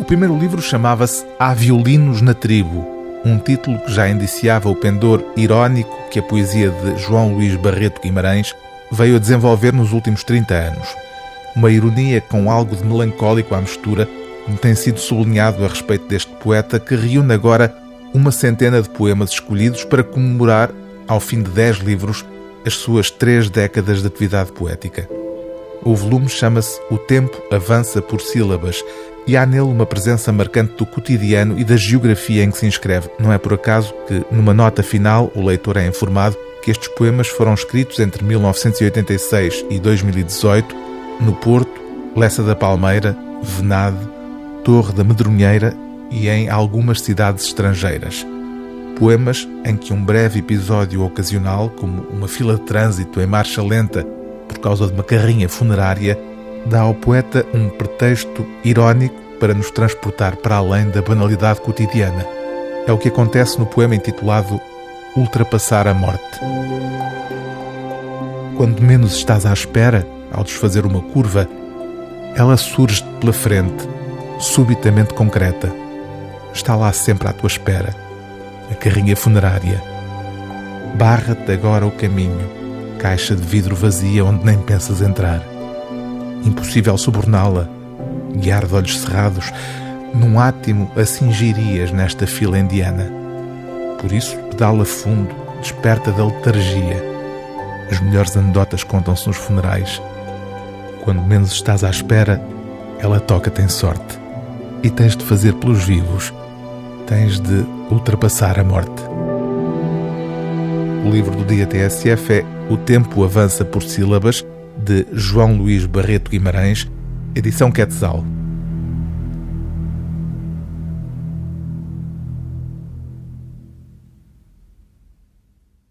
O primeiro livro chamava-se Há Violinos na Tribo, um título que já indiciava o pendor irónico que a poesia de João Luís Barreto Guimarães veio a desenvolver nos últimos 30 anos. Uma ironia com algo de melancólico à mistura, tem sido sublinhado a respeito deste poeta que reúne agora uma centena de poemas escolhidos para comemorar, ao fim de dez livros, as suas três décadas de atividade poética. O volume chama-se O Tempo Avança por Sílabas e há nele uma presença marcante do cotidiano e da geografia em que se inscreve. Não é por acaso que, numa nota final, o leitor é informado que estes poemas foram escritos entre 1986 e 2018 no Porto, Lessa da Palmeira, Venade, Torre da Medronheira e em algumas cidades estrangeiras. Poemas em que um breve episódio ocasional, como uma fila de trânsito em marcha lenta por causa de uma carrinha funerária, dá ao poeta um pretexto irónico para nos transportar para além da banalidade cotidiana. É o que acontece no poema intitulado Ultrapassar a Morte. Quando menos estás à espera, ao desfazer uma curva, ela surge pela frente, subitamente concreta. Está lá sempre à tua espera, a carrinha funerária. Barra-te agora o caminho caixa de vidro vazia onde nem pensas entrar. Impossível suborná-la, guiar de olhos cerrados, num átimo assim girias nesta fila indiana. Por isso, pedala fundo, desperta da letargia. As melhores anedotas contam-se nos funerais. Quando menos estás à espera, ela toca-te em sorte. E tens de fazer pelos vivos. Tens de ultrapassar a morte. O livro do dia TSF é O Tempo Avança por Sílabas, de João Luís Barreto Guimarães, edição Quetzal.